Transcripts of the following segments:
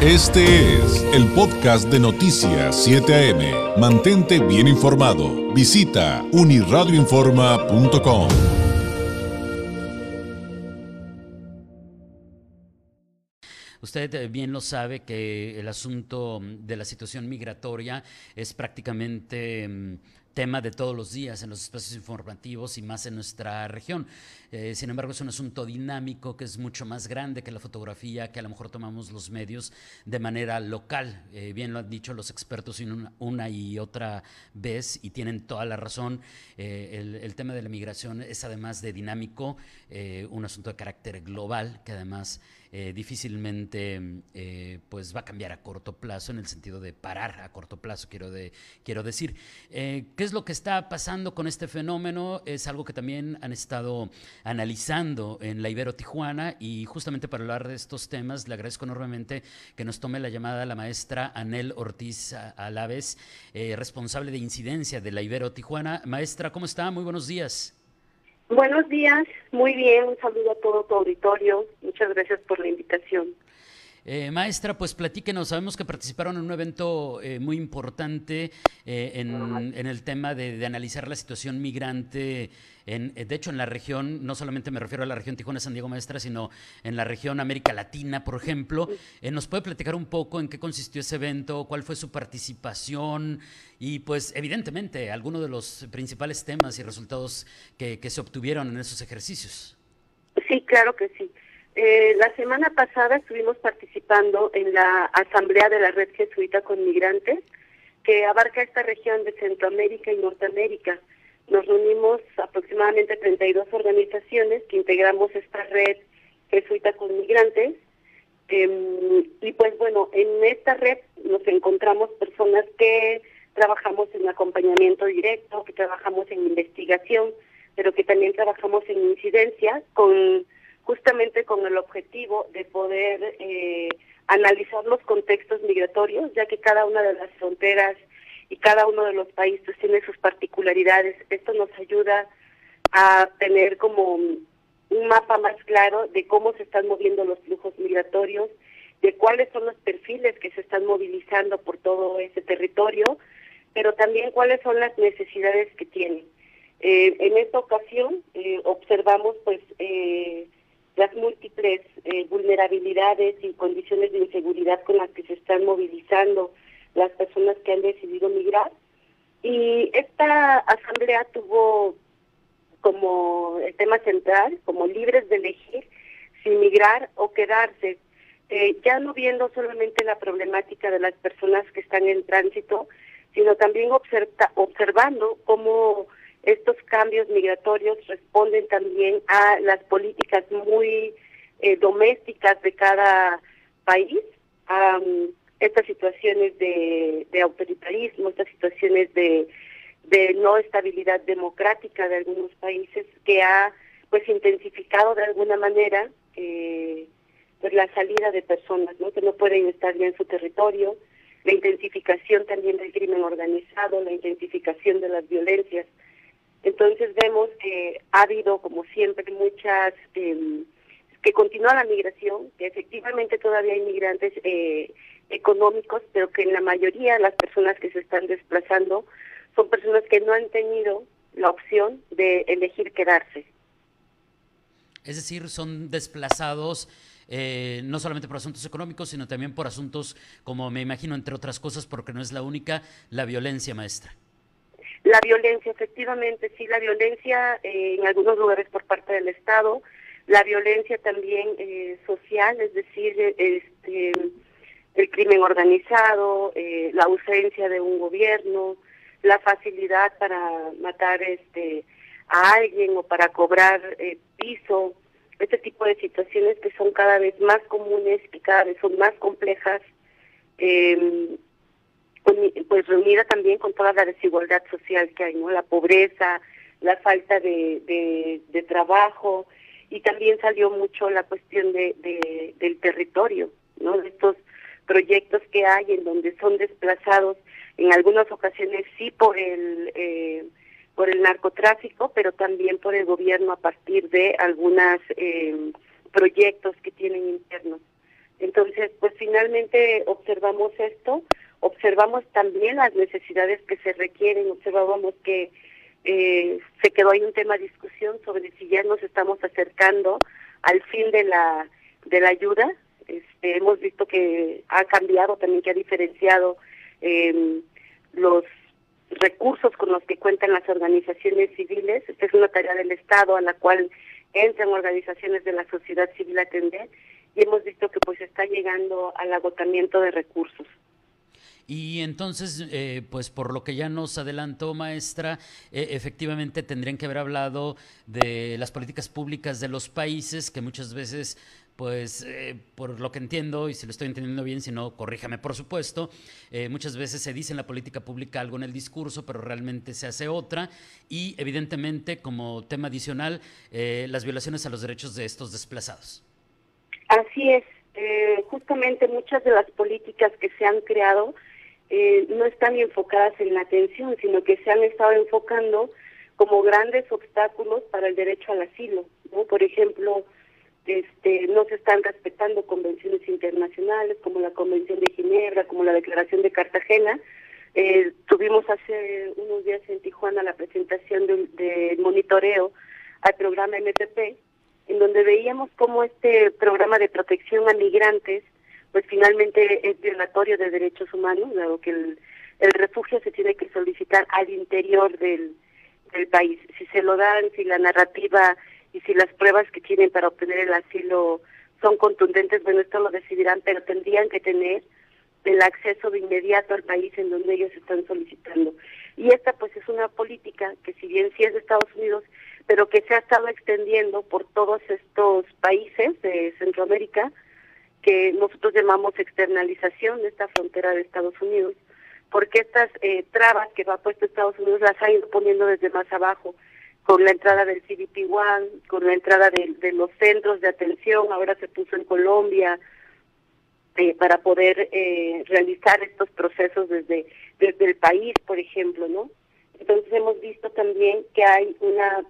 Este es el podcast de Noticias 7 AM. Mantente bien informado. Visita uniradioinforma.com. Usted eh, bien lo sabe que el asunto de la situación migratoria es prácticamente mm, tema de todos los días en los espacios informativos y más en nuestra región. Eh, sin embargo, es un asunto dinámico que es mucho más grande que la fotografía que a lo mejor tomamos los medios de manera local. Eh, bien lo han dicho los expertos una, y otra vez y tienen toda la razón. Eh, el, tema de la migración es además de dinámico, un asunto de carácter global que además difícilmente pues va a cambiar a corto plazo en el sentido de parar a corto plazo, quiero, de, quiero decir. ¿Qué es lo que está pasando con este fenómeno? Es algo que también han estado analizando en la Ibero Tijuana y justamente para hablar de estos temas le agradezco enormemente que nos tome la llamada la maestra Anel Ortiz Alaves, eh, responsable de incidencia de la Ibero Tijuana. Maestra, ¿cómo está? Muy buenos días. Buenos días, muy bien, un saludo a todo tu auditorio, muchas gracias por la invitación. Eh, maestra, pues platíquenos, sabemos que participaron en un evento eh, muy importante eh, en, el tema de, analizar la situación migrante, en, de hecho en la región, no solamente me refiero a la región Tijuana-San Diego Maestra, sino en la región América Latina, por ejemplo. ¿Nos puede platicar un poco en qué consistió ese evento, cuál fue su participación y pues evidentemente algunos de los principales temas y resultados que se obtuvieron en esos ejercicios? Sí, claro que sí. Eh, la semana pasada estuvimos participando en la Asamblea de la Red Jesuita con Migrantes, que abarca esta región de Centroamérica y Norteamérica. Nos reunimos aproximadamente 32 organizaciones que integramos esta red jesuita con migrantes. Em, y pues bueno, en esta red nos encontramos personas que trabajamos en acompañamiento directo, que trabajamos en investigación, pero que también trabajamos en incidencia con justamente con el objetivo de poder eh, analizar los contextos migratorios, ya que cada una de las fronteras y cada uno de los países tiene sus particularidades. Esto nos ayuda a tener como un mapa más claro de cómo se están moviendo los flujos migratorios, de cuáles son los perfiles que se están movilizando por todo ese territorio, pero también cuáles son las necesidades que tienen. Eh, en esta ocasión eh, observamos pues eh, las múltiples eh, vulnerabilidades y condiciones de inseguridad con las que se están movilizando las personas que han decidido migrar. Y esta asamblea tuvo como el tema central, como libres de elegir si migrar o quedarse, eh, ya no viendo solamente la problemática de las personas que están en tránsito, sino también observa, observando cómo estos cambios migratorios responden también a las políticas muy eh, domésticas de cada país, a estas situaciones de, autoritarismo, estas situaciones de, no estabilidad democrática de algunos países que ha pues intensificado de alguna manera eh, pues la salida de personas ¿no? que no pueden estar ya en su territorio, la intensificación también del crimen organizado, la intensificación de las violencias entonces vemos que ha habido, como siempre, muchas, eh, que continúa la migración, que efectivamente todavía hay migrantes eh, económicos, pero que en la mayoría las personas que se están desplazando son personas que no han tenido la opción de elegir quedarse. Es decir, son desplazados eh, no solamente por asuntos económicos, sino también por asuntos, como me imagino, entre otras cosas, porque no es la única, la violencia maestra. La violencia, efectivamente, sí, la violencia eh, en algunos lugares por parte del Estado, la violencia también eh, social, es decir, este, el crimen organizado, eh, la ausencia de un gobierno, la facilidad para matar este a alguien o para cobrar piso, este tipo de situaciones que son cada vez más comunes y cada vez son más complejas. Eh, pues reunida también con toda la desigualdad social que hay, ¿no? La pobreza, la falta de, de, trabajo y también salió mucho la cuestión de, de, del territorio, ¿no? De estos proyectos que hay en donde son desplazados en algunas ocasiones sí por el eh, por el narcotráfico, pero también por el gobierno a partir de algunos eh, proyectos que tienen internos. Entonces, pues finalmente observamos esto, observamos también las necesidades que se requieren, observábamos que eh, se quedó ahí un tema de discusión sobre si ya nos estamos acercando al fin de la de la ayuda. Este, hemos visto que ha cambiado también, que ha diferenciado eh, los recursos con los que cuentan las organizaciones civiles. Esta es una tarea del Estado a la cual entran organizaciones de la sociedad civil a atender y hemos visto que pues está llegando al agotamiento de recursos. Y entonces, eh, pues por lo que ya nos adelantó, maestra, eh, efectivamente tendrían que haber hablado de las políticas públicas de los países que muchas veces pues eh, por lo que entiendo, y si lo estoy entendiendo bien, si no, corríjame por supuesto, eh, muchas veces se dice en la política pública algo en el discurso, pero realmente se hace otra, y evidentemente como tema adicional, eh, las violaciones a los derechos de estos desplazados. Así es, justamente muchas de las políticas que se han creado no están enfocadas en la atención, sino que se han estado enfocando como grandes obstáculos para el derecho al asilo. Por ejemplo, este, no se están respetando convenciones internacionales como la Convención de Ginebra, como la Declaración de Cartagena. Eh, tuvimos hace unos días en Tijuana la presentación del monitoreo al programa MPP, en donde veíamos cómo este programa de protección a migrantes, pues finalmente es violatorio de derechos humanos, dado que el, el refugio se tiene que solicitar al interior del, del país. Si se lo dan, si la narrativa y si las pruebas que tienen para obtener el asilo son contundentes, bueno, esto lo decidirán, pero tendrían que tener el acceso de inmediato al país en donde ellos están solicitando. Y esta pues es una política que si bien sí es de Estados Unidos, pero que se ha estado extendiendo por todos estos países de Centroamérica, que nosotros llamamos externalización de esta frontera de Estados Unidos, porque estas eh, trabas que va puesto Estados Unidos las ha ido poniendo desde más abajo con la entrada del CBP One, con la entrada de, los centros de atención, ahora se puso en Colombia, eh, para poder eh, realizar estos procesos desde, desde el país, por ejemplo, ¿no? Entonces hemos visto también que hay una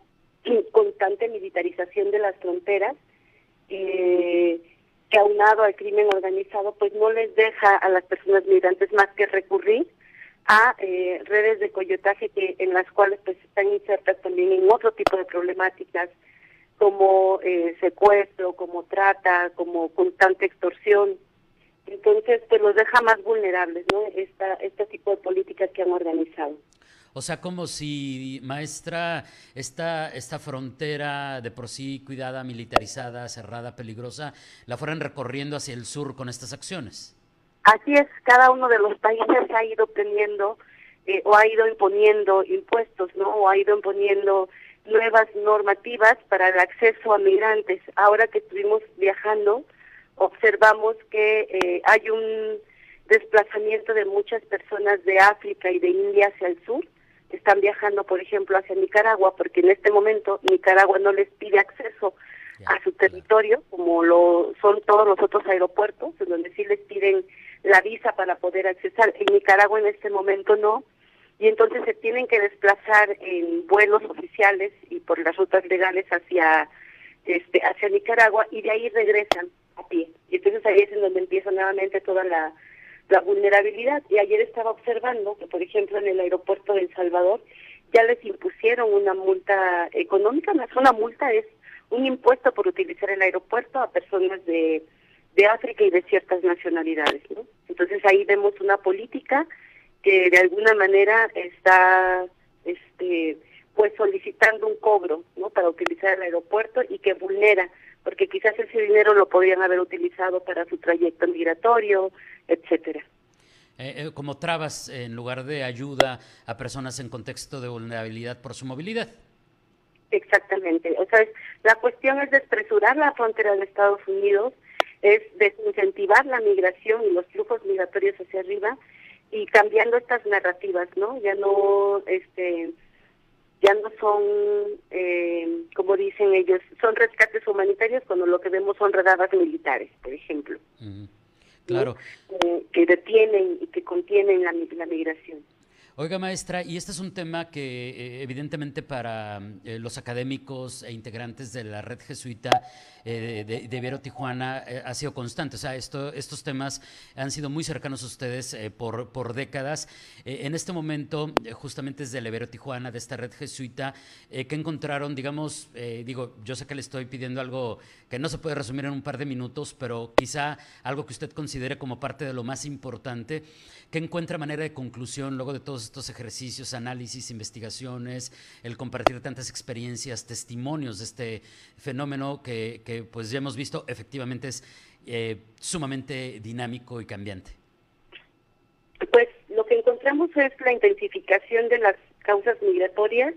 constante militarización de las fronteras, eh, que aunado al crimen organizado, pues no les deja a las personas migrantes más que recurrir a eh, redes de coyotaje que en las cuales pues están insertas también en otro tipo de problemáticas como eh, secuestro, como trata, como constante extorsión. Entonces, pues los deja más vulnerables, ¿no? Esta, este tipo de políticas que han organizado. O sea, como si, maestra, esta, esta frontera de por sí cuidada, militarizada, cerrada, peligrosa, la fueran recorriendo hacia el sur con estas acciones. Así es, cada uno de los países ha ido teniendo eh, o ha ido imponiendo impuestos, ¿no? O ha ido imponiendo nuevas normativas para el acceso a migrantes. Ahora que estuvimos viajando, observamos que eh, hay un desplazamiento de muchas personas de África y de India hacia el sur. Están viajando, por ejemplo, hacia Nicaragua, porque en este momento Nicaragua no les pide acceso a su territorio, como lo son todos los otros aeropuertos, en donde sí les piden la visa para poder accesar. En Nicaragua en este momento no, y entonces se tienen que desplazar en vuelos oficiales y por las rutas legales hacia este hacia Nicaragua y de ahí regresan a pie. Y entonces ahí es en donde empieza nuevamente toda la, la vulnerabilidad. Y ayer estaba observando que, por ejemplo, en el aeropuerto de El Salvador ya les impusieron una multa económica, no es una multa, es un impuesto por utilizar el aeropuerto a personas de de África y de ciertas nacionalidades, ¿no? Entonces ahí vemos una política que de alguna manera está este pues solicitando un cobro, ¿no? para utilizar el aeropuerto y que vulnera, porque quizás ese dinero lo podrían haber utilizado para su trayecto migratorio, etcétera. Eh, eh, como trabas en lugar de ayuda a personas en contexto de vulnerabilidad por su movilidad. Exactamente. O sea, la cuestión es despresurar la frontera de Estados Unidos, es desincentivar la migración y los flujos migratorios hacia arriba y cambiando estas narrativas, ¿no? Ya no, este, ya no son, eh, como dicen ellos, son rescates humanitarios cuando lo que vemos son redadas militares, por ejemplo. Claro. Eh, que detienen y que contienen la, la migración. Oiga, maestra, y este es un tema que eh, evidentemente para eh, los académicos e integrantes de la red jesuita eh, de, de, Ibero Tijuana ha sido constante. O sea, esto, estos temas han sido muy cercanos a ustedes por, por, décadas. en este momento, justamente desde el Ibero Tijuana, de esta red jesuita, ¿qué encontraron? Digamos, digo, yo sé que le estoy pidiendo algo que no se puede resumir en un par de minutos, pero quizá algo que usted considere como parte de lo más importante. ¿Qué encuentra manera de conclusión luego de todos estos ejercicios, análisis, investigaciones, el compartir tantas experiencias, testimonios de este fenómeno que, que pues ya hemos visto efectivamente es eh, sumamente dinámico y cambiante? Pues lo que encontramos es la intensificación de las causas migratorias,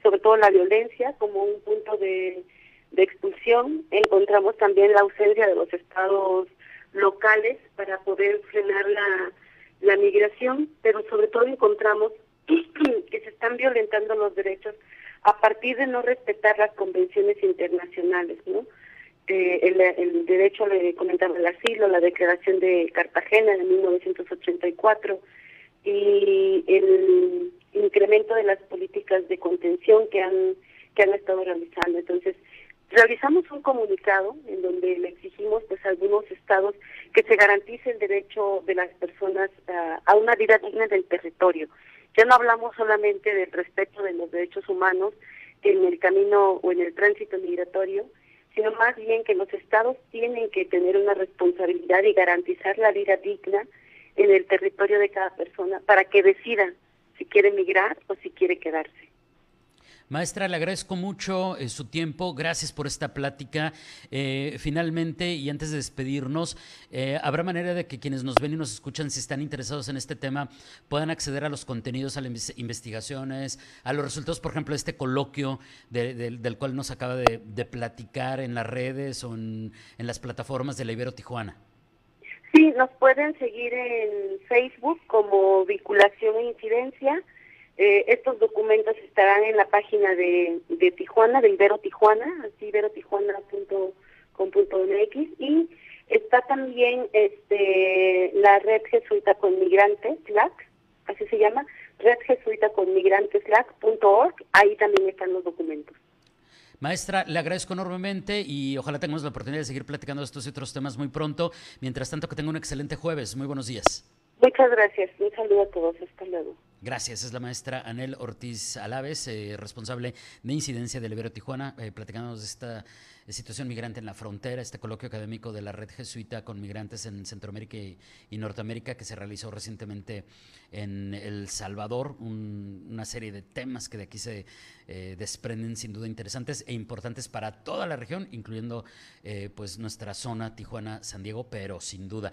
sobre todo la violencia como un punto de, de expulsión. Encontramos también la ausencia de los estados locales para poder frenar la migración, pero sobre todo encontramos que se están violentando los derechos a partir de no respetar las convenciones internacionales, ¿no? Eh, el, derecho, le comentaba el asilo, la declaración de Cartagena de 1984 y el incremento de las políticas de contención que han que han estado realizando. Entonces, realizamos un comunicado en donde le exigimos pues a algunos estados que se garantice el derecho de las personas a una vida digna del territorio. Ya no hablamos solamente del respeto de los derechos humanos en el camino o en el tránsito migratorio, sino más bien que los estados tienen que tener una responsabilidad y garantizar la vida digna en el territorio de cada persona para que decidan si quiere migrar o si quiere quedarse. Maestra, le agradezco mucho eh, su tiempo, gracias por esta plática. Eh, finalmente, y antes de despedirnos, eh, ¿habrá manera de que quienes nos ven y nos escuchan, si están interesados en este tema, puedan acceder a los contenidos, a las investigaciones, a los resultados, por ejemplo, de este coloquio del cual nos acaba de, platicar en las redes o en, en las plataformas de la Ibero Tijuana? Sí, nos pueden seguir en Facebook como Vinculación e Incidencia eh, estos documentos estarán en la página de, de Tijuana, de Ibero Tijuana, así iberotijuana.com.mx y está también este la red jesuita con migrantes, LAC, así se llama, red jesuita con migrantes, LAC.org, ahí también están los documentos. Maestra, le agradezco enormemente y ojalá tengamos la oportunidad de seguir platicando estos y otros temas muy pronto. Mientras tanto, que tenga un excelente jueves. Muy buenos días. Muchas gracias. Un saludo a todos. Hasta luego. Gracias. Es la maestra Anel Ortiz Alaves, eh, responsable de incidencia del Ibero Tijuana, eh, platicándonos de esta eh, situación migrante en la frontera, este coloquio académico de la red jesuita con migrantes en Centroamérica y, Norteamérica que se realizó recientemente en El Salvador. una serie de temas que de aquí se eh, desprenden sin duda interesantes e importantes para toda la región, incluyendo pues nuestra zona Tijuana-San Diego, pero sin duda.